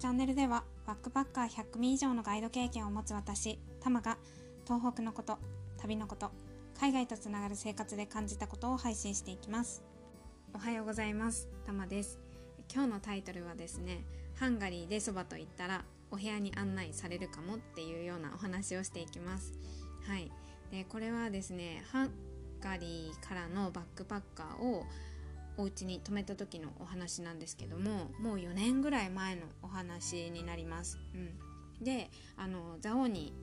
チャンネルではバックパッカー100組以上のガイド経験を持つ私タマが東北のこと旅のこと海外とつながる生活で感じたことを配信していきます。おはようございます。タマです。今日のタイトルはですねハンガリーでそばと言ったらお部屋に案内されるかもっていうようなお話をしていきます。はい。でこれはですねハンガリーからのバックパッカーをお家に泊めた時のお話なんですけどももう4年ぐらい前のお話になります。うん、であの蔵王に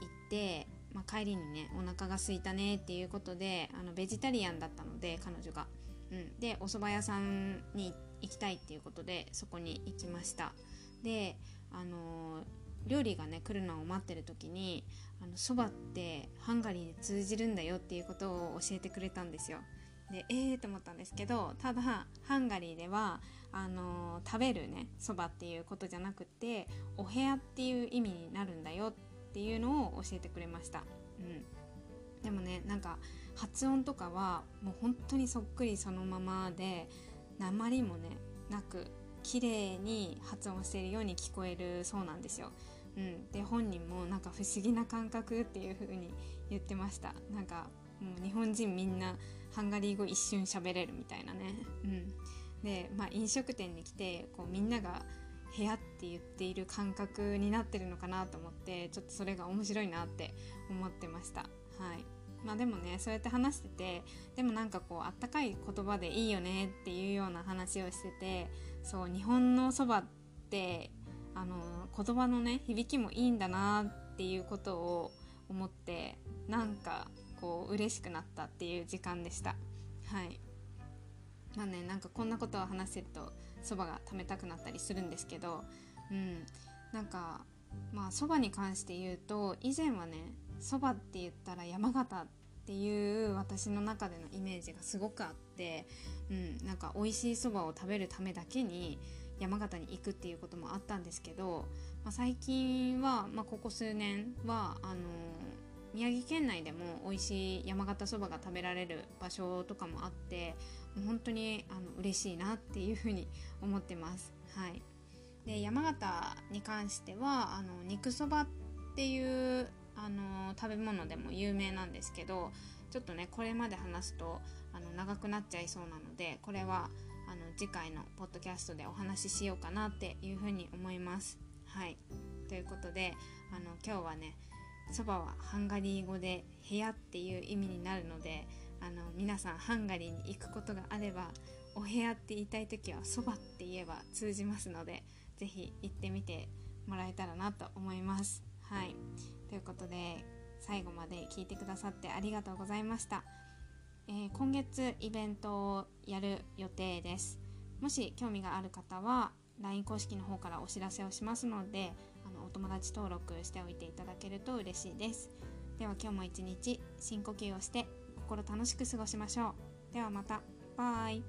行って、まあ、帰りにねお腹が空いたねっていうことであのベジタリアンだったので彼女が。うん、でお蕎麦屋さんに行きたいっていうことでそこに行きました。であの料理がね来るのを待ってる時にあのそばってハンガリーで通じるんだよっていうことを教えてくれたんですよ。でええー、と思ったんですけどただハンガリーではあの食べるねそばっていうことじゃなくてお部屋っていう意味になるんだよっていうのを教えてくれました。うんでもねなんか発音とかはもう本当にそっくりそのままで鉛もねなく綺麗に発音しているように聞こえるそうなんですよ。うん、で本人もなんか不思議な感覚っていう風に言ってましたなんかもう日本人みんなハンガリー語一瞬喋れるみたいなね。うん、で、まあ、飲食店に来てこうみんなが部屋って言っている感覚になってるのかなと思ってちょっとそれが面白いなって思ってました。はいまあでもねそうやって話しててでもなんかこうあったかい言葉でいいよねっていうような話をしててそう日本のそばってあの言葉のね響きもいいんだなっていうことを思ってなんかこう嬉しくなったっていう時間でした。はい。まあねなんかこんなことを話せるとそばが食べたくなったりするんですけどうん。なんかまあそばに関して言うと以前はねそばって言ったら山形っていう私の中でのイメージがすごくあって、うん、なんか美味しいそばを食べるためだけに山形に行くっていうこともあったんですけど、まあ、最近は、まあ、ここ数年はあのー宮城県内でも美味しい山形そばが食べられる場所とかもあってもう本当にあの嬉しいなっていうふうに思ってます。はい、で山形に関してはあの肉そばっていうあの食べ物でも有名なんですけどちょっとねこれまで話すとあの長くなっちゃいそうなのでこれはあの次回のポッドキャストでお話ししようかなっていうふうに思います。はいということであの今日はねそばはハンガリー語で部屋っていう意味になるのであの皆さんハンガリーに行くことがあればお部屋って言いたい時はそばって言えば通じますので是非行ってみてもらえたらなと思います。はいということで最後まで聞いてくださってありがとうございました。えー、今月イベントをやる予定です。もし興味がある方は LINE 公式の方からお知らせをしますのでお友達登録しておいていただけると嬉しいです。では今日も一日深呼吸をして心楽しく過ごしましょう。ではまた。バイ。